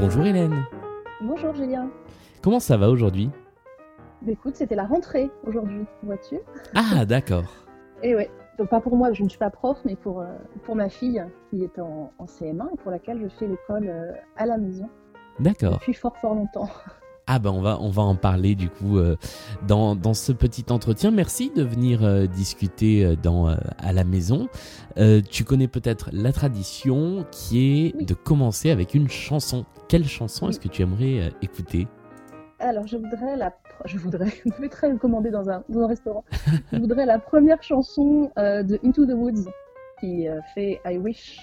Bonjour Hélène. Bonjour Julien. Comment ça va aujourd'hui? Bah, Écoute, c'était la rentrée aujourd'hui, vois-tu? Ah, d'accord. Et ouais, donc pas pour moi, je ne suis pas prof, mais pour, euh, pour ma fille qui est en, en CM1 et pour laquelle je fais l'école euh, à la maison D'accord. depuis fort fort longtemps. Ah ben on va, on va en parler du coup euh, dans, dans ce petit entretien. Merci de venir euh, discuter euh, dans, euh, à la maison. Tu connais peut-être la tradition qui est Oui. de commencer avec une chanson. Quelle chanson est-ce que tu aimerais écouter? Alors je voudrais la... Je voudrais... Je le commander dans un, dans un restaurant. Je voudrais la première chanson de Into the Woods qui fait I Wish.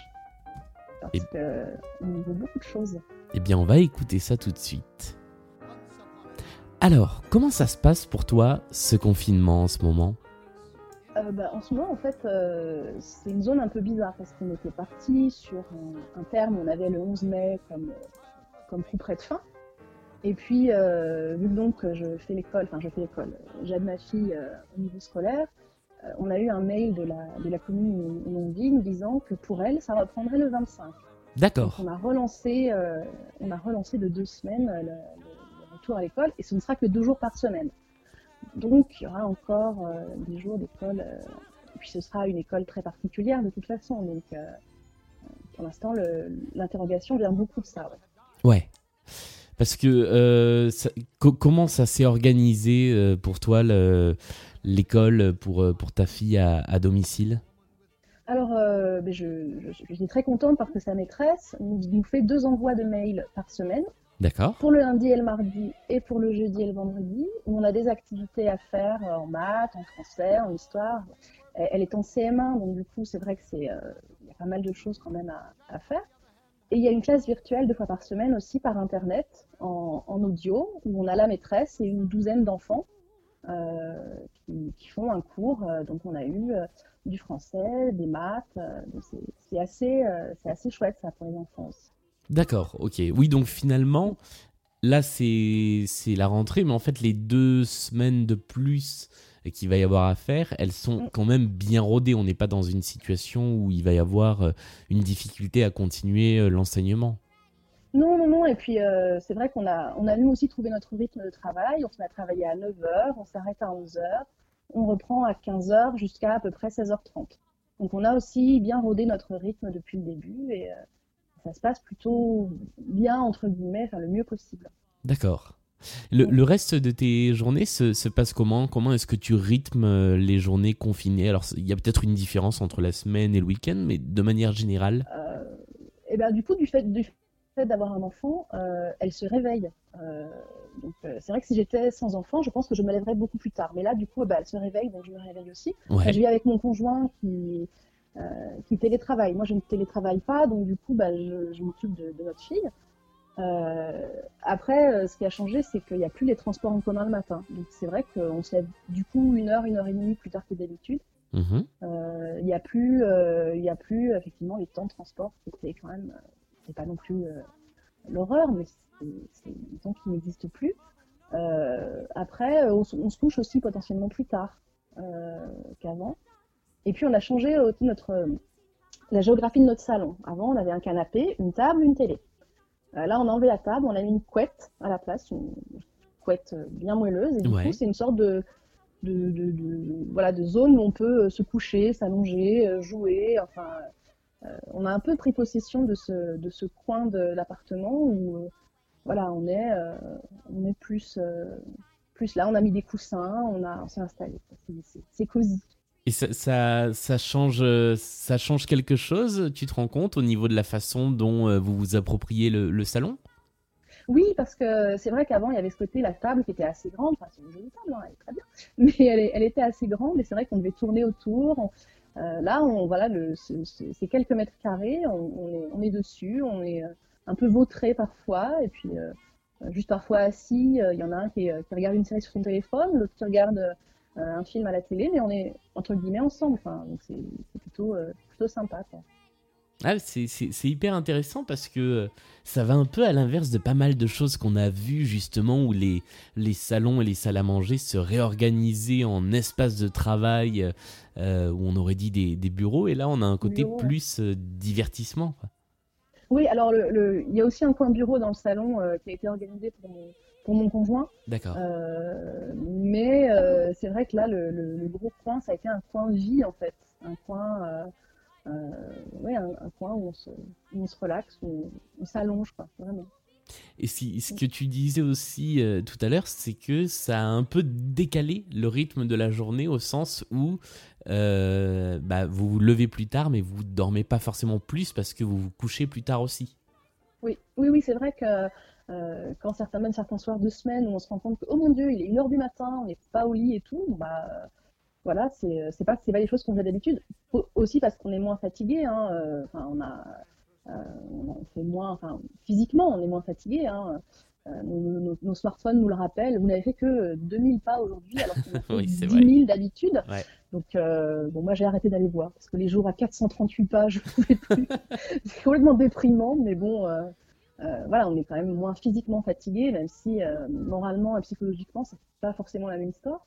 Parce Et- que on veut beaucoup de choses. Eh bien on va écouter ça tout de suite. Alors, comment ça se passe pour toi ce confinement en ce moment? Euh, bah, en ce moment, en fait, euh, c'est une zone un peu bizarre parce qu'on était parti sur un, un terme, on avait le 11 mai comme, comme coup près de fin. Et puis, euh, vu que donc je fais l'école, enfin je fais l'école, j'aide ma fille euh, au niveau scolaire, on a eu un mail de la, de la commune où, on vit nous disant que pour elle, ça reprendrait le 25. Donc D'accord. on a relancé, on a relancé de deux semaines le retour à l'école et ce ne sera que deux jours par semaine. Donc il y aura encore euh, des jours d'école. euh, puis ce sera une école très particulière de toute façon. Donc euh, pour l'instant, l'interrogation vient beaucoup de ça. ouais. Ouais. Parce que ça- co- comment ça s'est organisé pour toi le- l'école pour, pour ta fille à, à domicile? Alors ben, je, je, je suis très contente parce que sa maîtresse nous, nous fait deux envois de mails par semaine. Pour le lundi et le mardi et pour le jeudi et le vendredi, où on a des activités à faire euh, en maths, en français, en histoire. Elle est en CM1, donc du coup, c'est vrai que c'est, euh, y a pas mal de choses quand même à, faire. Et il y a une classe virtuelle deux fois par semaine aussi par Internet, en, audio, où on a la maîtresse et une douzaine d'enfants euh, qui, font un cours. Donc on a eu du français, des maths. c'est assez, assez chouette ça pour les enfants aussi. D'accord, ok. Oui, donc finalement, là c'est la rentrée, mais en fait les deux semaines de plus qu'il va y avoir à faire, elles sont Mm. quand même bien rodées. On n'est pas dans une situation où il va y avoir euh, une difficulté à continuer euh, l'enseignement. Non, non, non. Et puis, euh, c'est vrai qu'on a, on a nous aussi trouvé notre rythme de travail. On se met à travailler à 9h, on s'arrête à 11h, on reprend à 15h jusqu'à à peu près 16h30. Donc, on a aussi bien rodé notre rythme depuis le début et euh, ça se passe plutôt bien, entre guillemets, enfin, le mieux possible. D'accord. Le, le reste de tes journées se, se passe comment? Comment est-ce que tu rythmes euh, les journées confinées? Alors, il y a peut-être une différence entre la semaine et le week-end, mais de manière générale? Euh, et ben, du coup, du fait, du fait d'avoir un enfant, euh, elle se réveille. Euh, donc, c'est vrai que si j'étais sans enfant, je pense que je me lèverais beaucoup plus tard. Mais là, du coup, bah, elle se réveille, donc je me réveille aussi. Ouais. Je vis avec mon conjoint qui, qui télétravaille. Moi, je ne télétravaille pas, donc du coup, bah, je, je m'occupe de, de notre fille. Euh, après, euh, ce qui a changé, c'est qu'il n'y a plus les transports en commun le matin. Donc c'est vrai qu'on se lève du coup une heure, une heure et demie plus tard que d'habitude. Mhm. Euh, Il n'y a plus, euh, il y a plus effectivement les temps de transport qui étaient quand même, euh, c'est pas non plus euh, l'horreur, mais c'est des temps qui n'existent plus. Euh, après, euh, on, se- on se couche aussi potentiellement plus tard euh, qu'avant. Et puis on a changé aussi notre euh, la géographie de notre salon. Avant, on avait un canapé, une table, une télé. Euh, là, on a enlevé la table, on a mis une couette à la place, une couette euh, bien moelleuse. Et du Ouais. coup, c'est une sorte de, de, de, de- voilà, de zone où on peut se coucher, s'allonger, jouer. Enfin, euh, on a un peu pris possession de ce, de ce coin de l'appartement où, euh, voilà, on est, on est plus, plus là. On a mis des coussins, on a, on s'est installé. C'est cosy. Et ça, change, euh, ça change quelque chose, tu te rends compte, au niveau de la façon dont euh, vous vous appropriez le, salon? Oui, parce que c'est vrai qu'avant, il y avait ce côté, la table qui était assez grande. Enfin, c'est une jolie table, hein, elle est très bien. Mais elle, était assez grande et c'est vrai qu'on devait tourner autour. Euh, là, on, voilà, le, quelques mètres carrés, on, est, dessus, on est un peu vautré parfois. Et puis, euh, juste parfois assis, il y en a un qui, qui regarde une série sur son téléphone, l'autre qui regarde un film à la télé, mais on est entre guillemets ensemble. Enfin, c'est plutôt, euh, plutôt sympa. Quoi. Ah, c'est hyper intéressant parce que euh, ça va un peu à l'inverse de pas mal de choses qu'on a vues justement où les, les salons et les salles à manger se réorganisaient en espaces de travail euh, euh, où on aurait dit des, des bureaux et là on a un côté plus euh, divertissement. quoi. Oui, alors le, il y a aussi un coin bureau dans le salon qui a été organisé pour mon, pour mon conjoint. D'accord. mais c'est vrai que là, le, le, gros coin, ça a été un coin vie en fait. Un coin euh, ouais, un, coin où on se, on se relaxe, où on s'allonge, quoi, vraiment. Et si, ce que tu disais aussi euh, tout à l'heure, c'est que ça a un peu décalé le rythme de la journée au sens où euh, bah, vous vous levez plus tard, mais vous dormez pas forcément plus parce que vous vous couchez plus tard aussi. Oui, oui, oui c'est vrai que quand certains, même certains soirs de semaine où on se rend compte que, oh mon Dieu, il est 1h du matin, on n'est pas au lit et tout, bah, voilà, c'est euh, pas c'est pas des choses qu'on fait d'habitude. Aussi parce qu'on est moins fatigué. Hein, euh, on a euh, on fait moins, enfin, physiquement, on est moins fatigué. Hein, nos, smartphones nous le rappellent. Vous n'avez fait que 2000 pas aujourd'hui, alors qu'on a fait 10 000 d'habitude. Donc, bon, moi, j'ai arrêté d'aller voir parce que les jours à 438 pas, je ne pouvais plus. c'est complètement déprimant, mais bon, voilà, on est quand même moins physiquement fatigué, même si moralement et psychologiquement, c'est pas forcément la même histoire.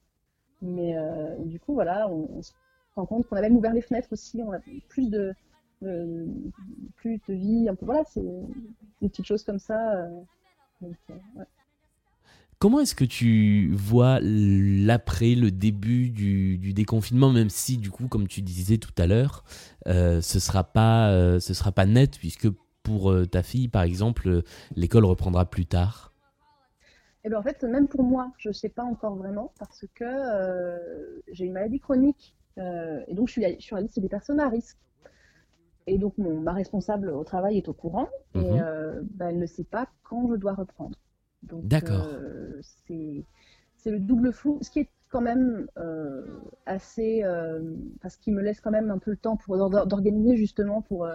Mais euh, du coup, voilà, on, se rend compte qu'on a même ouvert les fenêtres aussi, on a plus de, plus de vie, un peu, voilà, c'est des petites choses comme ça. Euh, euh, Comment est-ce que tu vois l'après, le début du, du, déconfinement, même si du coup, comme tu disais tout à l'heure, ce sera ce sera pas net puisque pour ta fille, par exemple, l'école reprendra plus tard? Et eh bien en fait, même pour moi, je ne sais pas encore vraiment parce que euh, j'ai une maladie chronique euh, et donc je suis, sur la liste des personnes à risque. Et donc ma responsable au travail est au courant et mhm. euh, bah, elle ne sait pas quand je dois reprendre. D'accord. c'est le double flou, ce qui est quand même assez, parce qu'il me laisse quand même un peu le temps pour d'organiser justement pour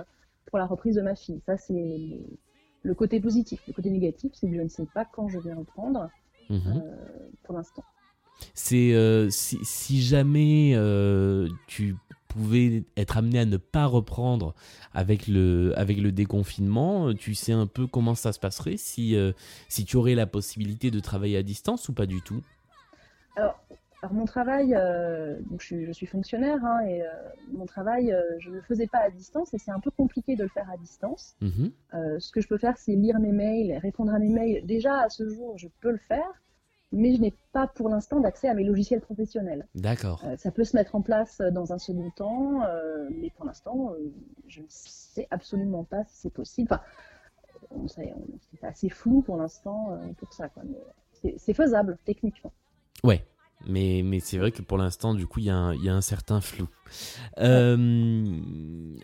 pour la reprise de ma fille. Ça c'est le côté positif. Le côté négatif, c'est que je ne sais pas quand je vais reprendre mhm. euh, pour l'instant. C'est euh, si, jamais euh, tu pouvais être amené à ne pas reprendre avec le, avec le déconfinement, tu sais un peu comment ça se passerait si, si tu aurais la possibilité de travailler à distance ou pas du tout? Alors, alors mon travail, euh, donc je, suis, fonctionnaire hein, et euh, mon travail, euh, je ne le faisais pas à distance et c'est un peu compliqué de le faire à distance. Mhm. ce que je peux faire, c'est lire mes mails, répondre à mes mails. Déjà à ce jour, je peux le faire, mais je n'ai pas pour l'instant d'accès à mes logiciels professionnels. D'accord. ça peut se mettre en place dans un second temps, mais pour l'instant, je ne sais absolument pas si c'est possible. Enfin, c'est assez flou pour l'instant pour ça. C'est faisable techniquement. Ouais. Mais, mais c'est vrai que pour l'instant, du coup, il y, a un certain flou. Euh,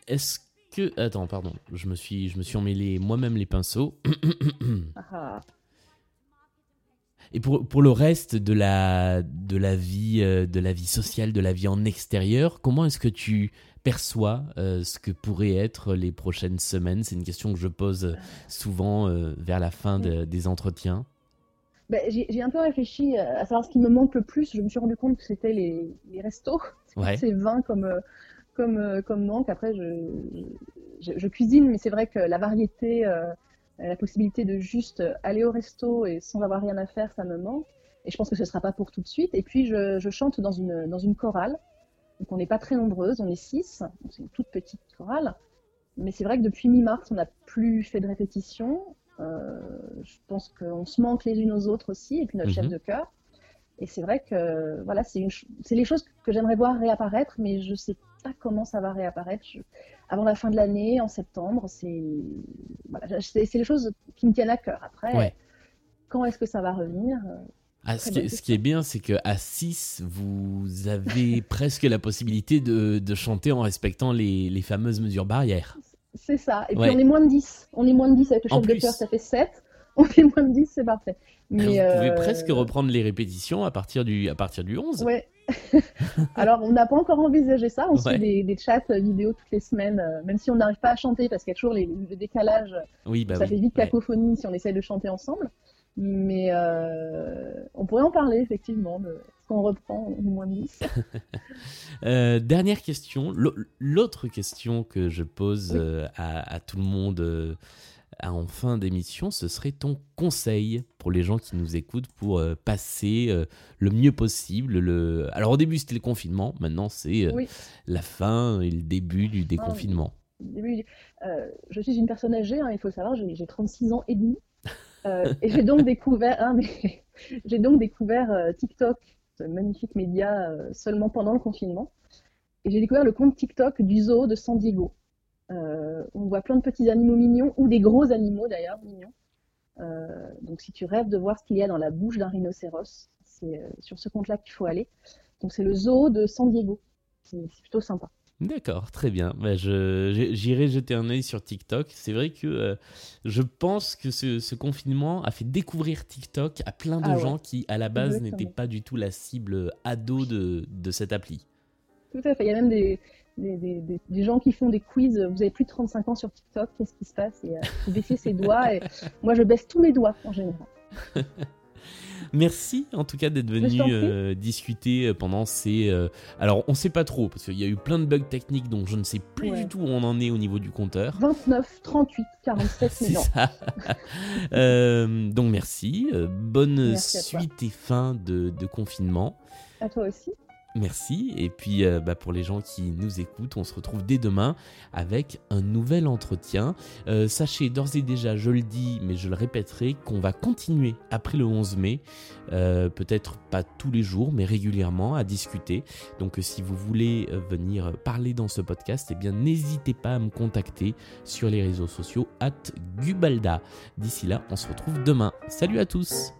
est-ce que. Attends, pardon, je me suis, je me suis emmêlé moi-même les pinceaux. Et pour, pour, le reste de la, de, la vie, euh, de la vie sociale, de la vie en extérieur, comment est-ce que tu perçois euh, ce que pourraient être les prochaines semaines? C'est une question que je pose souvent vers la fin des entretiens. Ben, j'ai un peu réfléchi à savoir ce qui me manque le plus. Je me suis rendu compte que c'était les, les, restos. C'est 20 comme, euh, comme, euh, comme manque. Après, je, je, cuisine, mais c'est vrai que la variété, euh, la possibilité de juste aller au resto et sans avoir rien à faire, ça me manque. Et je pense que ce ne sera pas pour tout de suite. Et puis, je, je chante dans une, dans une chorale. Donc, on n'est pas très nombreuses, on est six. C'est une toute petite chorale. Mais c'est vrai que depuis mi-mars, on n'a plus fait de répétition. Euh, je pense qu'on se manque les unes aux autres aussi, et puis notre chef mhm. de chœur. Et c'est vrai que voilà, c'est les choses que j'aimerais voir réapparaître, mais je ne sais pas comment ça va réapparaître. avant la fin de l'année, en septembre, c'est voilà, les choses qui me tiennent à cœur. Après, quand est-ce que ça va revenir euh, ah, ce, qui, est bien, c'est qu'à 6, vous avez presque la possibilité de, de, chanter en respectant les, les fameuses mesures barrières. C'est ça. Et puis on est moins de 10. On est moins de 10 avec le chef de cœur, ça fait 7. On est moins de 10, c'est parfait. Mais Vous pouvez euh, presque reprendre les répétitions à partir du, à partir du 11. Ouais. Alors, on n'a pas encore envisagé ça. On fait des, des, chats vidéo toutes les semaines, euh, même si on n'arrive pas à chanter parce qu'il y a toujours les, le décalage. Oui, bah ça fait vite cacophonie si on essaie de chanter ensemble. Mais euh, on pourrait en parler, effectivement, de qu'on reprend au moins de 10. Euh, dernière question, l'autre question que je pose euh, à, tout le monde en fin d'émission, ce serait ton conseil pour les gens qui nous écoutent pour passer le mieux possible. Le... Alors au début c'était le confinement, maintenant c'est la fin et le début du déconfinement. début, euh, je suis une personne âgée, hein, il faut le savoir, j'ai 36 ans et demi. Euh, et j'ai donc découvert, hein, mais j'ai donc découvert euh, TikTok, magnifique média, seulement pendant le confinement. Et j'ai découvert le compte TikTok du zoo de San Diego. on voit plein de petits animaux mignons, ou des gros animaux d'ailleurs, mignons. donc si tu rêves de voir ce qu'il y a dans la bouche d'un rhinocéros, c'est sur ce compte-là qu'il faut aller. Donc c'est le zoo de San Diego. C'est plutôt sympa. D'accord, très bien. Bah, J'irai jeter un œil sur TikTok. C'est vrai que euh, je pense que ce, confinement a fait découvrir TikTok à plein de ah gens qui, à la base, n'étaient pas du tout la cible ado de, de, cette appli. Tout à fait. Il y a même des, des, des, gens qui font des quiz. Vous avez plus de 35 ans sur TikTok, qu'est-ce qui se passe? Et euh, vous baissez ses doigts. Et moi, je baisse tous mes doigts en général. Merci en tout cas d'être venu euh, discuter euh, pendant ces. Euh, alors on sait pas trop parce qu'il y a eu plein de bugs techniques donc je ne sais plus du tout où on en est au niveau du compteur. 29, 38, 47 C'est ça. donc merci. bonne suite et fin de, de confinement. À toi aussi. Merci. Et puis euh, bah, pour les gens qui nous écoutent, on se retrouve dès demain avec un nouvel entretien. Euh, sachez d'ores et déjà, je le dis, mais je le répéterai, qu'on va continuer après le 11 mai. Euh, peut-être pas tous les jours, mais régulièrement à discuter. Donc si vous voulez venir parler dans ce podcast, eh bien n'hésitez pas à me contacter sur les réseaux sociaux at Gubalda. D'ici là, on se retrouve demain. Salut à tous